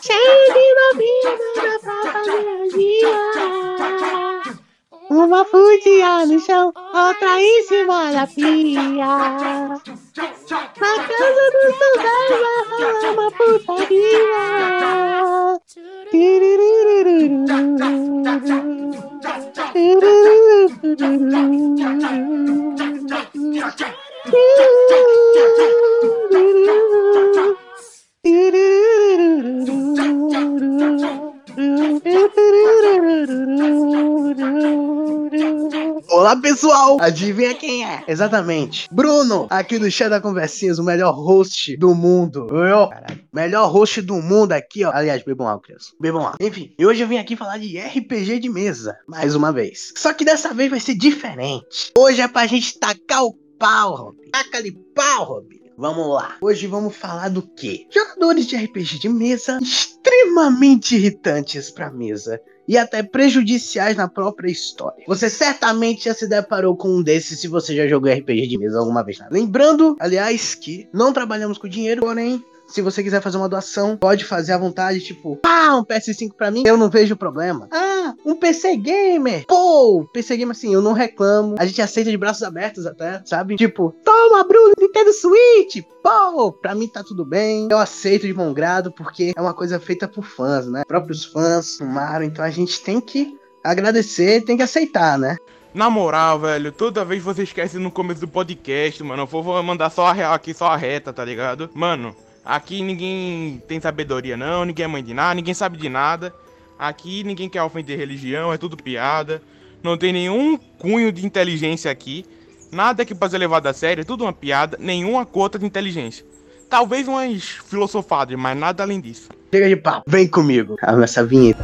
Cheio de novinha pra fazer dia. Uma fudia no chão, outra em cima da pia. Na casa do soldado uma putaria. Olá pessoal, adivinha quem é? Exatamente, Bruno, aqui do Chá da Conversinhas, o melhor host do mundo. Eu, caralho, melhor host do mundo aqui, ó. Aliás, bebam água, criança. Bebam água. Enfim, e hoje eu vim aqui falar de RPG de mesa, mais uma vez. Só que dessa vez vai ser diferente. Hoje é pra gente tacar o pau. Taca-lhe pau, Robin. Vamos lá. Hoje vamos falar do quê? Jogadores de RPG de mesa extremamente irritantes pra mesa e até prejudiciais na própria história. Você certamente já se deparou com um desses se você já jogou RPG de mesa alguma vez. Lembrando, aliás, que não trabalhamos com dinheiro, porém se você quiser fazer uma doação, pode fazer à vontade, tipo, ah, um PS5 pra mim, eu não vejo problema. Ah, um PC Gamer. Pô, PC Gamer assim, eu não reclamo. A gente aceita de braços abertos até, sabe? Tipo, toma, Bruno, Nintendo Switch. Pô, pra mim tá tudo bem. Eu aceito de bom grado, porque é uma coisa feita por fãs, né? Próprios fãs fumaram, então a gente tem que agradecer, tem que aceitar, né? Na moral, velho, toda vez você esquece no começo do podcast, mano. Eu vou mandar só a real aqui, só a reta, tá ligado? Mano, aqui ninguém tem sabedoria, não. Ninguém é mãe de nada, ninguém sabe de nada. Aqui ninguém quer ofender religião, é tudo piada. Não tem nenhum cunho de inteligência aqui. Nada que possa ser levado a sério, é tudo uma piada, nenhuma cota de inteligência. Talvez umas filosofadas, mas nada além disso. Chega de papo, vem comigo. Ah, essa vinheta.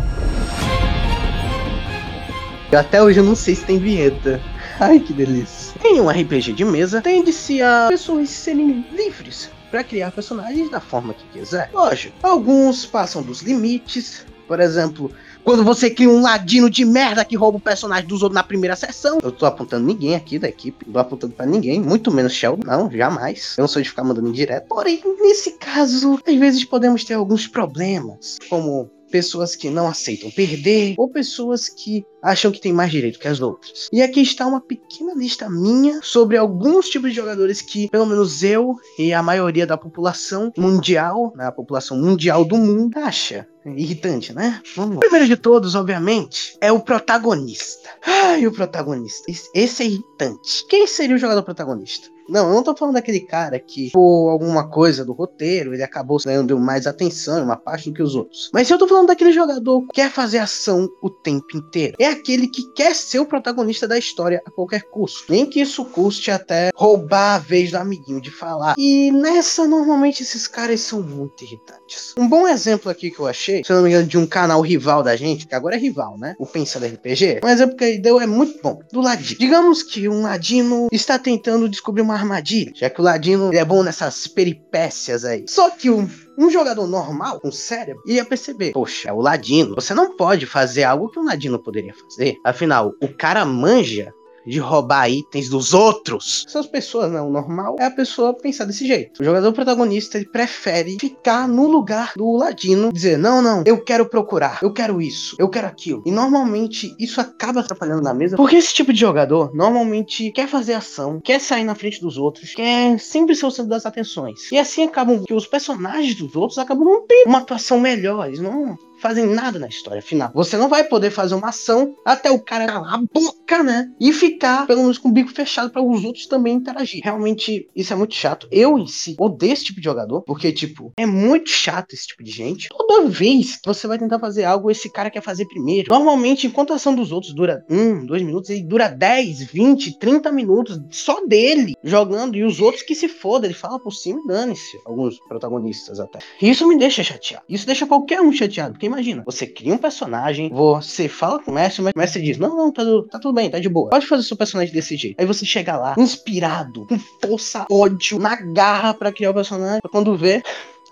Eu até hoje eu não sei se tem vinheta. Ai, que delícia. Em um RPG de mesa, tende-se a pessoas serem livres para criar personagens da forma que quiser. Lógico, alguns passam dos limites. Por exemplo, quando você cria um ladino de merda que rouba o personagem dos outros na primeira sessão. Eu tô apontando ninguém aqui da equipe, não tô apontando para ninguém, muito menos Sheldon, não, jamais. Eu não sou de ficar mandando indireto. Porém, nesse caso, às vezes podemos ter alguns problemas, como pessoas que não aceitam perder ou pessoas que acham que tem mais direito que as outras. E aqui está uma pequena lista minha sobre alguns tipos de jogadores que, pelo menos eu e a maioria da população mundial, né, a população mundial do mundo, acha irritante, né? Vamos lá. Primeiro de todos, obviamente, é o protagonista. Ai, o protagonista. Esse é irritante. Quem seria o jogador protagonista? Não, eu não tô falando daquele cara que, por alguma coisa do roteiro, ele acabou ganhando mais atenção, uma parte do que os outros. Mas eu tô falando daquele jogador que quer fazer ação o tempo inteiro. É aquele que quer ser o protagonista da história a qualquer custo. Nem que isso custe até roubar a vez do amiguinho de falar. E nessa, normalmente, esses caras são muito irritantes. Um bom exemplo aqui que eu achei, se eu não me engano, de um canal rival da gente, que agora é rival, né? O Pensa RPG. Um exemplo que ele deu é muito bom. Do Ladino. Digamos que um Ladino está tentando descobrir uma armadilha, já que o Ladino é bom nessas peripécias aí. Só que o um jogador normal, com cérebro, ia perceber: poxa, é o Ladino. Você não pode fazer algo que um Ladino poderia fazer. Afinal, o cara manja de roubar itens dos outros. Essas pessoas, não, o normal é a pessoa pensar desse jeito. O jogador protagonista ele prefere ficar no lugar do ladino, dizer: "Não, não, eu quero procurar, eu quero isso, eu quero aquilo". E normalmente isso acaba atrapalhando na mesa, porque esse tipo de jogador normalmente quer fazer ação, quer sair na frente dos outros, quer sempre ser o centro das atenções. E assim acabam que os personagens dos outros acabam não tendo uma atuação melhor, eles não fazem nada na história final. Você não vai poder fazer uma ação até o cara calar a boca, né? E ficar, pelo menos, com o bico fechado para os outros também interagir. Realmente, isso é muito chato. Eu, em si, odeio esse tipo de jogador, porque, tipo, é muito chato esse tipo de gente. Toda vez que você vai tentar fazer algo, esse cara quer fazer primeiro. Normalmente, enquanto a ação dos outros dura um, dois minutos, ele dura 10, 20, 30 minutos só dele jogando e os outros que se foda. Ele fala por cima e dane-se. Alguns protagonistas até. E isso me deixa chateado. Isso deixa qualquer um chateado, porque imagina, você cria um personagem, você fala com o mestre, mas o mestre diz: Não, não, tá, tá tudo bem, tá de boa. Pode fazer seu personagem desse jeito. Aí você chega lá, inspirado, com força, ódio, na garra para criar o personagem. Quando vê,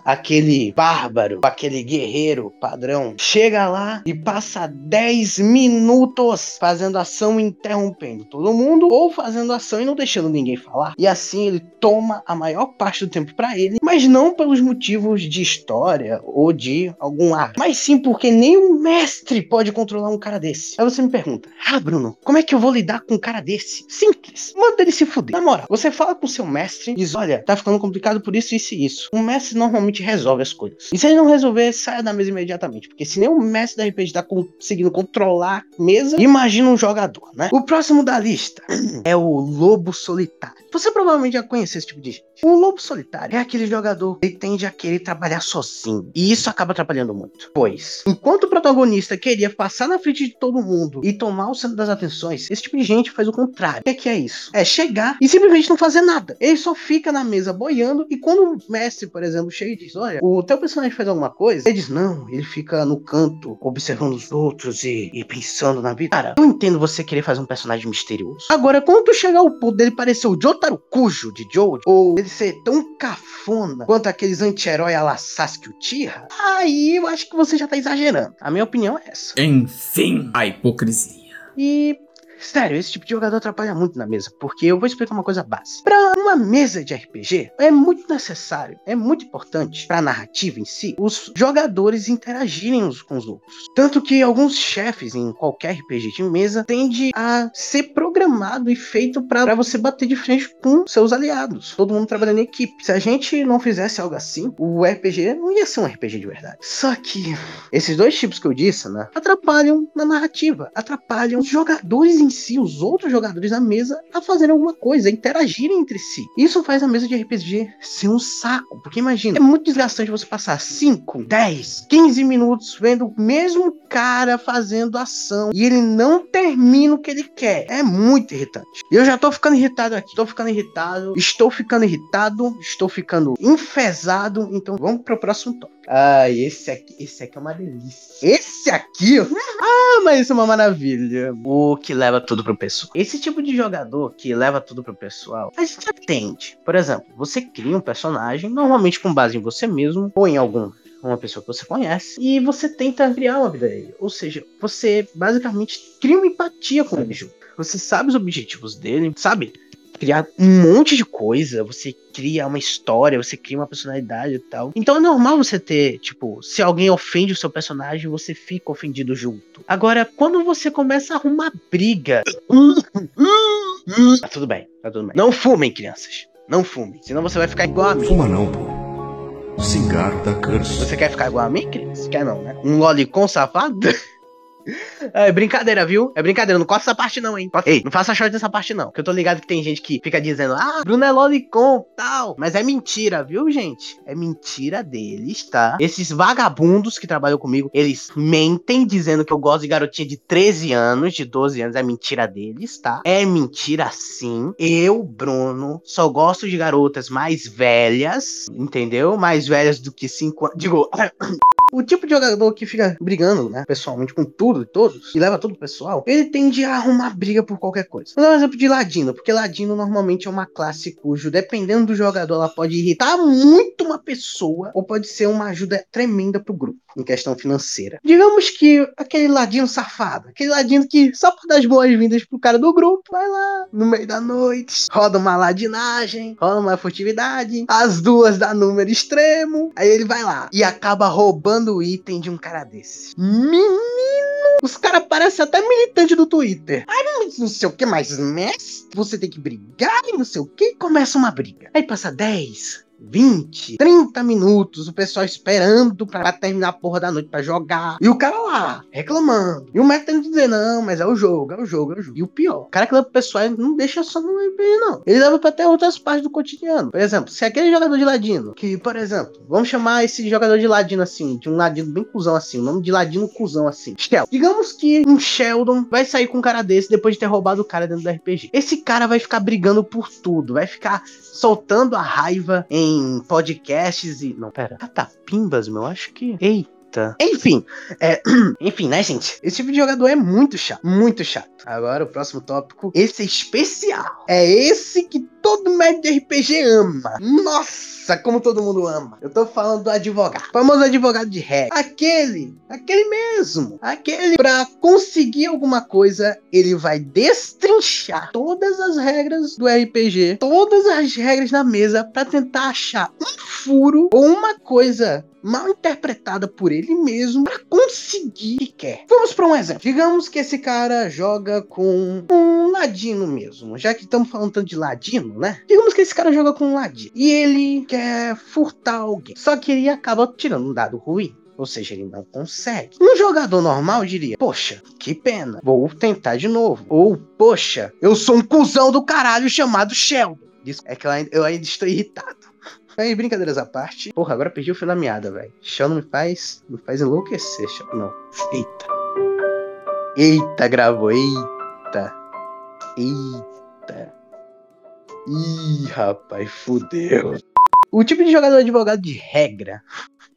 aquele bárbaro, aquele guerreiro padrão, chega lá e passa 10 minutos fazendo ação interrompendo todo mundo, ou fazendo ação e não deixando ninguém falar. E assim ele toma a maior parte do tempo para ele, mas não pelos motivos de história ou de algum ar, mas sim porque nem um mestre pode controlar um cara desse. Aí você me pergunta, ah, Bruno, como é que eu vou lidar com um cara desse? Simples, manda ele se fuder. Na moral, você fala com seu mestre e diz, olha, tá ficando complicado por isso, isso e isso. Um mestre normalmente resolve as coisas. E se ele não resolver, saia da mesa imediatamente, porque se nem o mestre da RPG tá conseguindo controlar a mesa, imagina um jogador, né? O próximo da lista é o Lobo Solitário. Você provavelmente já conhece esse tipo de gente. O Lobo Solitário é aquele jogador que tende a querer trabalhar sozinho. E isso acaba atrapalhando muito. Pois, enquanto o protagonista queria passar na frente de todo mundo e tomar o centro das atenções, esse tipo de gente faz o contrário. O que é, que é isso? É chegar e simplesmente não fazer nada. Ele só fica na mesa boiando e quando o mestre, por exemplo, chega diz: Olha, o teu personagem faz alguma coisa, ele diz: Não, ele fica no canto observando os outros e, e pensando na vida. Cara, eu entendo você querer fazer um personagem misterioso. Agora, quando tu chegar ao ponto dele parecer o Jotaro Kujo de Jojo, ou ele ser tão cafona quanto aqueles anti-herói a la Sasuke Uchiha, aí eu acho que você já tá exagerando. A minha opinião é essa. Enfim, a hipocrisia. E Sério, esse tipo de jogador atrapalha muito na mesa, porque eu vou explicar uma coisa básica. Para uma mesa de RPG, é muito necessário, é muito importante para a narrativa em si, os jogadores interagirem uns com os outros. Tanto que alguns chefes em qualquer RPG de mesa tende a ser programado e feito para você bater de frente com seus aliados, todo mundo trabalhando em equipe. Se a gente não fizesse algo assim, o RPG não ia ser um RPG de verdade. Só que esses dois tipos que eu disse, né, atrapalham na narrativa, atrapalham os jogadores em si, os outros jogadores da mesa, a fazerem alguma coisa, a interagirem entre si. Isso faz a mesa de RPG ser um saco, porque imagina, é muito desgastante você passar 5, 10, 15 minutos vendo o mesmo cara fazendo ação e ele não termina o que ele quer. É muito irritante. Eu já tô ficando irritado aqui, tô ficando irritado, estou ficando irritado, estou ficando enfesado, então vamos pro próximo tópico. Ah, esse aqui, esse aqui é uma delícia. Esse aqui, ah, mas isso é uma maravilha. O que leva tudo pro pessoal. Esse tipo de jogador que leva tudo pro pessoal, a gente atende. Por exemplo, você cria um personagem, normalmente com base em você mesmo ou em algum uma pessoa que você conhece e você tenta criar uma vida dele. Ou seja, você basicamente cria uma empatia com ele. Você sabe os objetivos dele, sabe? Criar um monte de coisa, você cria uma história, você cria uma personalidade e tal. Então é normal você ter, tipo, se alguém ofende o seu personagem, você fica ofendido junto. Agora, quando você começa a arrumar briga. tá tudo bem, tá tudo bem. Não fumem, crianças. Não fumem, senão você vai ficar igual a mim. Fuma não, pô. Cigarro dá câncer. Você quer ficar igual a mim, criança? Quer não, né? Um lolicon safado? É brincadeira, viu? É brincadeira, não corta essa parte não, hein? Ei, não faça short dessa parte não, que eu tô ligado que tem gente que fica dizendo, ah, Bruno é lolicon, tal. Mas é mentira, viu, gente? É mentira deles, tá? Esses vagabundos que trabalham comigo, eles mentem dizendo que eu gosto de garotinha de 13 anos, de 12 anos, é mentira deles, tá? É mentira sim. Eu, Bruno, só gosto de garotas mais velhas, entendeu? Mais velhas do que 5 anos. Digo, O tipo de jogador que fica brigando, né, pessoalmente, com tudo e todos, e leva tudo pro pessoal, ele tende a arrumar briga por qualquer coisa. Vou dar um exemplo de Ladino, porque Ladino normalmente é uma classe cujo, dependendo do jogador, ela pode irritar muito uma pessoa, ou pode ser uma ajuda tremenda pro grupo, em questão financeira. Digamos que aquele Ladino safado, aquele Ladino que, só por dar as boas-vindas pro cara do grupo, vai lá, no meio da noite, roda uma ladinagem, roda uma furtividade, as duas dá número extremo, aí ele vai lá e acaba roubando o item de um cara desse. Menino! Os caras parecem até militante do Twitter. Ai, não sei o que mais, mestre. Você tem que brigar e não sei o que. Começa uma briga. Aí passa 10, 20, 30 minutos, o pessoal esperando pra terminar a porra da noite pra jogar. E o cara lá, reclamando. E o mestre tendo que dizer, não, mas é o jogo, é o jogo, é o jogo. E o pior, o cara que leva pro pessoal não deixa só no RPG, não. Ele leva pra até outras partes do cotidiano. Por exemplo, se aquele jogador de ladino, que, por exemplo, vamos chamar esse jogador de ladino assim, de um ladino bem cuzão assim, o nome de ladino cuzão assim. Sheldon. Digamos que um Sheldon vai sair com um cara desse depois de ter roubado o cara dentro do RPG. Esse cara vai ficar brigando por tudo, vai ficar soltando a raiva em podcasts e. Não, pera. Catapimbas, meu, acho que. Eita. Enfim, é, enfim, né, gente? Esse tipo de jogador é muito chato, muito chato. Agora, o próximo tópico. Esse é especial. É esse que todo médico de RPG ama. Nossa! Como todo mundo ama. Eu tô falando do advogado. Famoso advogado de regra. Aquele, aquele mesmo. Aquele pra conseguir alguma coisa, ele vai destrinchar todas as regras do RPG, todas as regras na mesa pra tentar achar um furo ou uma coisa mal interpretada por ele mesmo para conseguir que quer. Vamos para um exemplo. Digamos que esse cara joga com um ladino mesmo, já que estamos falando tanto de ladino, né? Digamos que esse cara joga com um ladino e ele quer furtar alguém. Só que ele acaba tirando um dado ruim. Ou seja, ele não consegue. Um jogador normal diria: Poxa, que pena, vou tentar de novo. Ou, poxa, eu sou um cuzão do caralho chamado Sheldon. É que eu ainda, eu ainda estou irritado. Aí, brincadeiras à parte. Porra, agora perdi o fio da meada, velho. Chão me faz. Me faz enlouquecer, Chão. Não. Eita. Eita, gravou. Eita. Eita. Ih, rapaz, fudeu. O tipo de jogador advogado de regra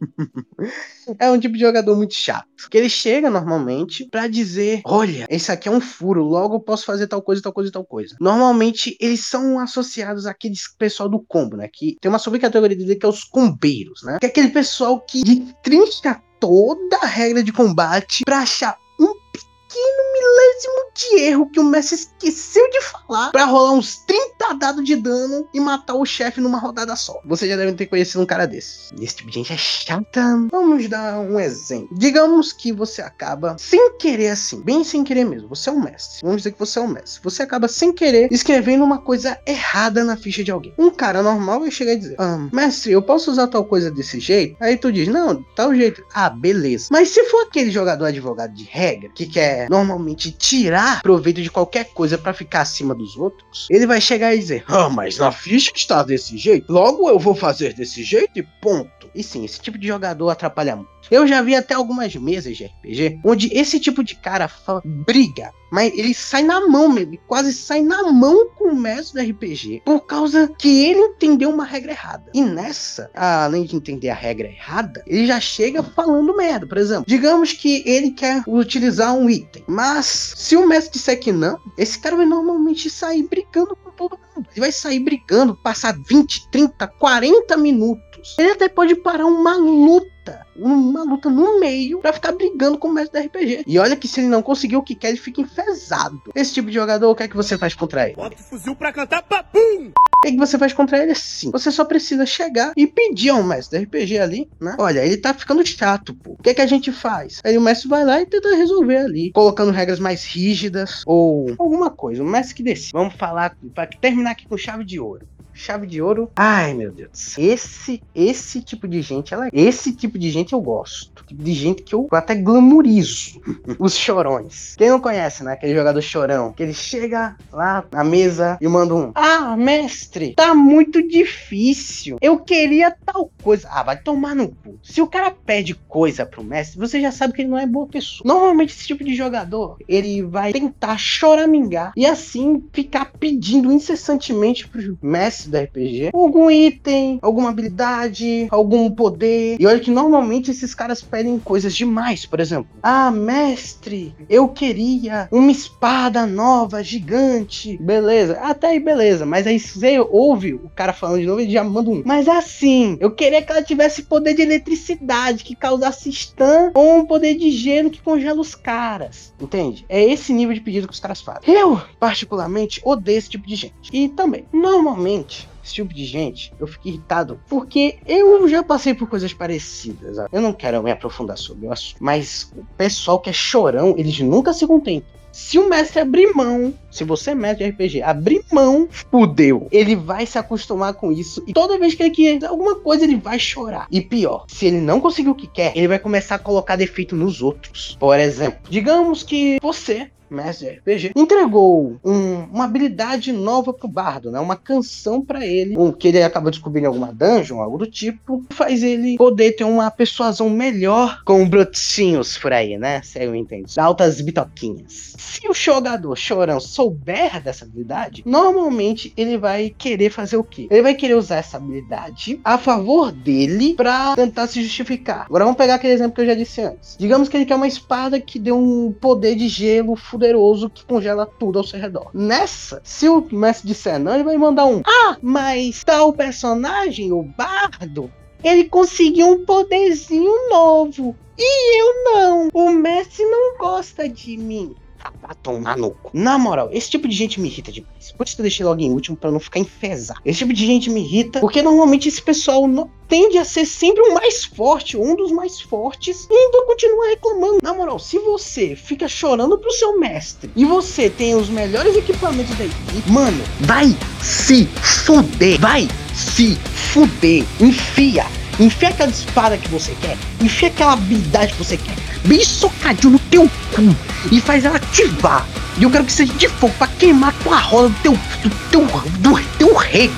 é um tipo de jogador muito chato. Que ele chega normalmente para dizer: Olha, esse aqui é um furo, logo eu posso fazer tal coisa, tal coisa tal coisa. Normalmente eles são associados àqueles pessoal do combo, né? Que tem uma subcategoria dele que é os combeiros, né? Que é aquele pessoal que trinca toda a regra de combate pra achar um pequeno milésimo de erro que o Messi esqueceu de falar para rolar uns 30 dados de dano e matar o chefe numa rodada só. Você já deve ter conhecido um cara desse. Esse tipo de gente é chata. Vamos dar um exemplo. Digamos que você acaba sem querer assim, bem sem querer mesmo. Você é um mestre. Vamos dizer que você é um mestre. Você acaba sem querer escrevendo uma coisa errada na ficha de alguém. Um cara normal vai chegar e dizer: ah, Mestre, eu posso usar tal coisa desse jeito? Aí tu diz: Não, tal jeito. Ah, beleza. Mas se for aquele jogador advogado de regra que quer normalmente tirar proveito de qualquer coisa para ficar acima dos outros, ele vai chegar e dizer: Ah, mas na ficha está desse jeito, logo eu vou fazer desse jeito e ponto. E sim, esse tipo de jogador atrapalha muito. Eu já vi até algumas mesas de RPG onde esse tipo de cara briga, mas ele sai na mão mesmo, quase sai na mão com o mestre do RPG, por causa que ele entendeu uma regra errada. E nessa, além de entender a regra errada, ele já chega falando merda. Por exemplo, digamos que ele quer utilizar um item, mas se o mestre disser que não, esse cara vai normalmente sair brigando com todo mundo. Ele vai sair brigando, passar 20, 30, 40 minutos. Ele até pode parar uma luta uma luta no meio para ficar brigando com o mestre do RPG. E olha que se ele não conseguir o que quer, ele fica enfesado. Esse tipo de jogador, o que é que você faz contra ele? Bota o fuzil pra cantar papum! O que, é que você faz contra ele assim? Você só precisa chegar e pedir ao mestre do RPG ali, né? Olha, ele tá ficando chato, pô. O que é que a gente faz? Aí o mestre vai lá e tenta resolver ali, colocando regras mais rígidas ou alguma coisa. O mestre que decide. Vamos falar para terminar aqui com chave de ouro chave de ouro. Ai, meu Deus. Esse esse tipo de gente, ela, esse tipo de gente eu gosto. Tipo de gente que eu até glamorizo. Os chorões. Quem não conhece, né? Aquele jogador chorão. Que ele chega lá na mesa e manda um: Ah, mestre, tá muito difícil. Eu queria tal coisa. Ah, vai tomar no cu. Se o cara pede coisa pro mestre, você já sabe que ele não é boa pessoa. Normalmente, esse tipo de jogador, ele vai tentar choramingar e assim ficar pedindo incessantemente pro mestre do RPG algum item, alguma habilidade, algum poder. E olha que normalmente esses caras pedem coisas demais. Por exemplo, ah, mestre, eu queria uma espada nova, gigante. Beleza, até aí beleza. Mas aí você ouve o cara falando de novo e já manda um. Mas assim, eu queria que ela tivesse poder de eletricidade que causasse stun ou um poder de gelo que congela os caras. Entende? É esse nível de pedido que os caras fazem. Eu, particularmente, odeio esse tipo de gente. E também, normalmente, esse tipo de gente, eu fico irritado porque eu já passei por coisas parecidas. Eu não quero me aprofundar sobre o assunto, mas o pessoal que é chorão, eles nunca se contentam. Se o mestre abrir mão, se você é mestre de RPG, abrir mão, fudeu. Ele vai se acostumar com isso e toda vez que ele quer alguma coisa, ele vai chorar. E pior, se ele não conseguir o que quer, ele vai começar a colocar defeito nos outros. Por exemplo, digamos que você mestre RPG, entregou um, uma habilidade nova pro bardo, né? Uma canção para ele, um, que ele acaba descobrindo alguma dungeon, algo do tipo, faz ele poder ter uma persuasão melhor com brotinhos por aí, né? Se eu entendo. Altas bitoquinhas. Se o jogador chorão souber dessa habilidade, normalmente ele vai querer fazer o quê? Ele vai querer usar essa habilidade a favor dele para tentar se justificar. Agora vamos pegar aquele exemplo que eu já disse antes. Digamos que ele quer uma espada que dê um poder de gelo poderoso que congela tudo ao seu redor. Nessa, se o mestre disser não, ele vai mandar um. Ah, mas tal personagem, o bardo, ele conseguiu um poderzinho novo. E eu não. O Messi não gosta de mim. Pra tomar no cu. Na moral, esse tipo de gente me irrita demais. Por isso que eu deixei logo em último pra não ficar enfesado. Esse tipo de gente me irrita porque normalmente esse pessoal no- tende a ser sempre o mais forte, um dos mais fortes, e ainda continua reclamando. Na moral, se você fica chorando pro seu mestre e você tem os melhores equipamentos da equipe, mano, vai se fuder. Vai se fuder. Enfia. Enfia aquela espada que você quer. Enfia aquela habilidade que você quer. Bem socadinho no teu cu. E faz ela ativar. E eu quero que seja de fogo pra queimar a tua roda do teu. do teu. do teu rei.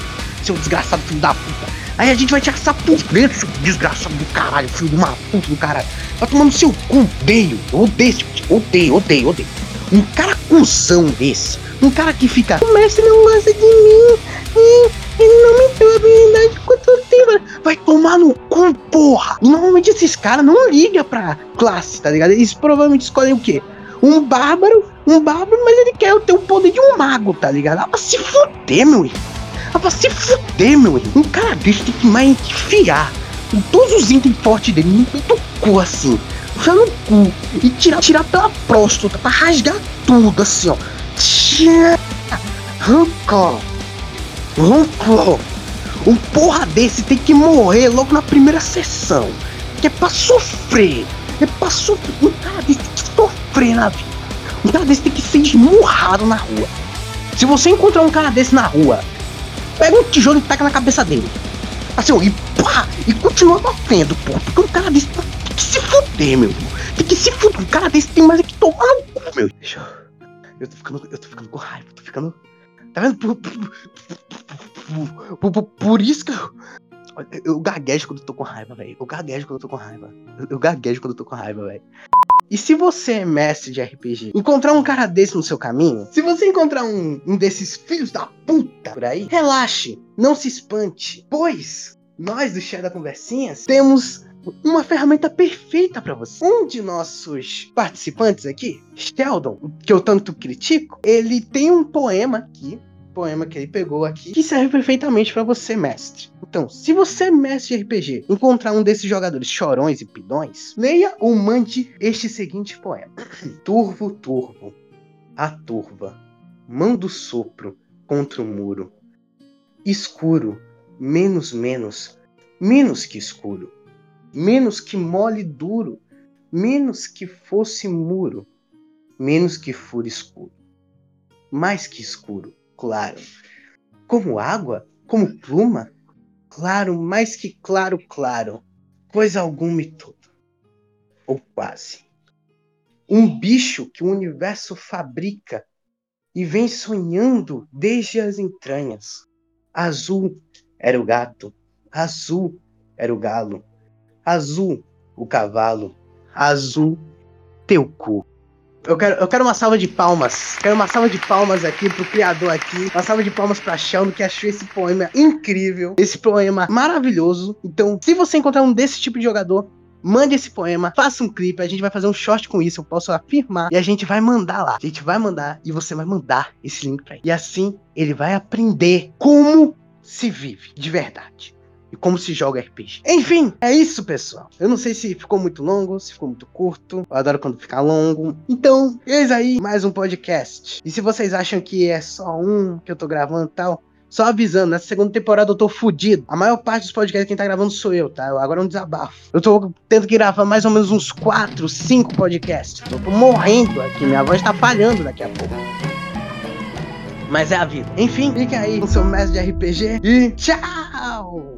Seu desgraçado filho da puta. Aí a gente vai te assar por dentro, seu desgraçado do caralho, filho de uma puta do caralho. Vai tomar no seu cu, odeio. Eu odeio esse tipo de. Odeio, odeio, odeio. Um cara cuzão desse. Um cara que fica. O mestre não gosta de mim. Hum, Ele não me deu habilidade construtiva. Vai tomar no cu, porra. E normalmente esses caras não ligam pra classe, tá ligado? Eles provavelmente escolhem o quê? Um bárbaro, um bárbaro, mas ele quer ter o poder de um mago, tá ligado? Ah, pra se fuder, meu irmão. Ah, pra se fuder, meu irmão. Um cara desse tem que mais enfiar todos os itens fortes dele, no cu, assim. Enfiar no cu e tirar, tirar pela próstata pra rasgar tudo, assim, ó. Tchá. Rancor. Rancor. Um porra desse tem que morrer logo na primeira sessão. Que é pra sofrer. É pra sofrer. Um cara desse tem que sofrer na vida. Um cara desse tem que ser esmurrado na rua. Se você encontrar um cara desse na rua, pega um tijolo e taca na cabeça dele. Assim, ó, e pá, e continua batendo, pô. Porque um cara desse tem que se fuder, meu. Tem que se fuder. Um cara desse tem mais é que tomar no cu, meu. Eu tô ficando, eu tô ficando com raiva, tô ficando. Tá vendo? Por, por, por- por- isso que eu. Eu gaguejo quando eu tô com raiva, velho. Eu gaguejo quando eu tô com raiva. Eu, eu gaguejo quando eu tô com raiva, velho. E se você é mestre de RPG, encontrar um cara desse no seu caminho, se você encontrar um, um desses filhos da puta por aí, relaxe, não se espante, pois nós do Chá da Conversinhas temos uma ferramenta perfeita pra você. Um de nossos participantes aqui, Sheldon, que eu tanto critico, ele tem um poema aqui poema que ele pegou aqui, que serve perfeitamente pra você, mestre. Então, se você, mestre de RPG, encontrar um desses jogadores chorões e pidões, leia ou mande este seguinte poema: Turvo, turvo, a turva, mão do sopro contra o muro, escuro, menos, menos, menos que escuro, menos que mole duro, menos que fosse muro, menos que fure escuro, mais que escuro claro. Como água? Como pluma? Claro, mais que claro, claro. Coisa alguma e tudo. Ou quase. Um bicho que o universo fabrica e vem sonhando desde as entranhas. Azul era o gato, azul era o galo, azul o cavalo, azul teu cu. Eu quero, eu quero uma salva de palmas. Quero uma salva de palmas aqui pro criador aqui. Uma salva de palmas pra Sheldon que achou esse poema incrível. Esse poema maravilhoso. Então, se você encontrar um desse tipo de jogador, mande esse poema, faça um clipe, a gente vai fazer um short com isso, eu posso afirmar. E a gente vai mandar lá. A gente vai mandar e você vai mandar esse link pra ele. E assim ele vai aprender como se vive de verdade e como se joga RPG. Enfim, é isso, pessoal. Eu não sei se ficou muito longo, se ficou muito curto. Eu adoro quando fica longo. Então, eis aí mais um podcast. E se vocês acham que é só um que eu tô gravando e tal, só avisando, nessa segunda temporada eu tô fudido. A maior parte dos podcasts quem tá gravando sou eu, tá? Agora é um desabafo. Eu tô tendo que gravar mais ou menos uns 4, 5 podcasts. Eu tô morrendo aqui, minha voz tá falhando daqui a pouco. Mas é a vida. Enfim, fiquem aí com seu mestre de RPG e tchau!